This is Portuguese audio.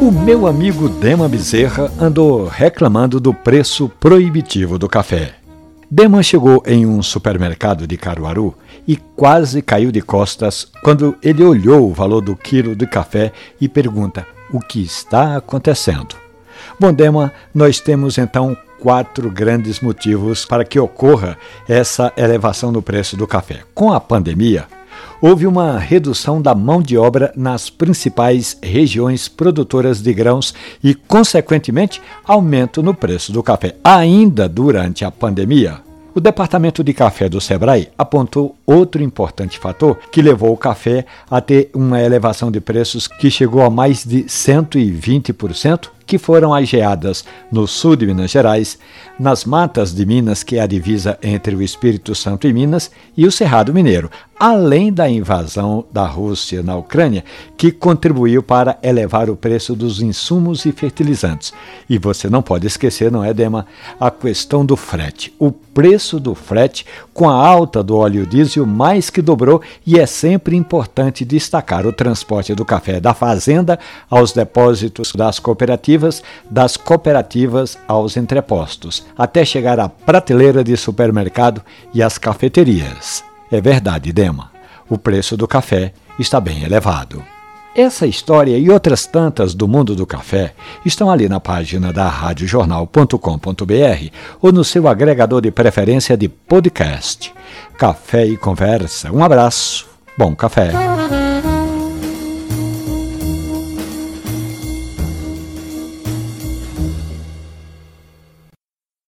Meu amigo Dema Bezerra andou reclamando do preço proibitivo do café. Dema chegou em um supermercado de Caruaru e quase caiu de costas quando ele olhou o valor do quilo de café e pergunta: o que está acontecendo? Bom, Dema, nós temos então quatro grandes motivos para que ocorra essa elevação no preço do café. Com a pandemia, houve uma redução da mão de obra nas principais regiões produtoras de grãos e, consequentemente, aumento no preço do café. Ainda durante a pandemia, o Departamento de Café do Sebrae apontou outro importante fator que levou o café a ter uma elevação de preços que chegou a mais de 120% que foram as geadas no sul de Minas Gerais, nas matas de Minas, que é a divisa entre o Espírito Santo e Minas, e o Cerrado Mineiro, além da invasão da Rússia na Ucrânia, que contribuiu para elevar o preço dos insumos e fertilizantes. E você não pode esquecer, não é, Dema, a questão do frete. O preço do frete, com a alta do óleo diesel, mais que dobrou, e é sempre importante destacar o transporte do café da fazenda aos depósitos das cooperativas cooperativas, das cooperativas aos entrepostos, até chegar à prateleira de supermercado e às cafeterias. É verdade, Dema. O preço do café está bem elevado. Essa história e outras tantas do mundo do café estão ali na página da radiojornal.com.br ou no seu agregador de preferência de podcast. Café e conversa. Um abraço. Bom café.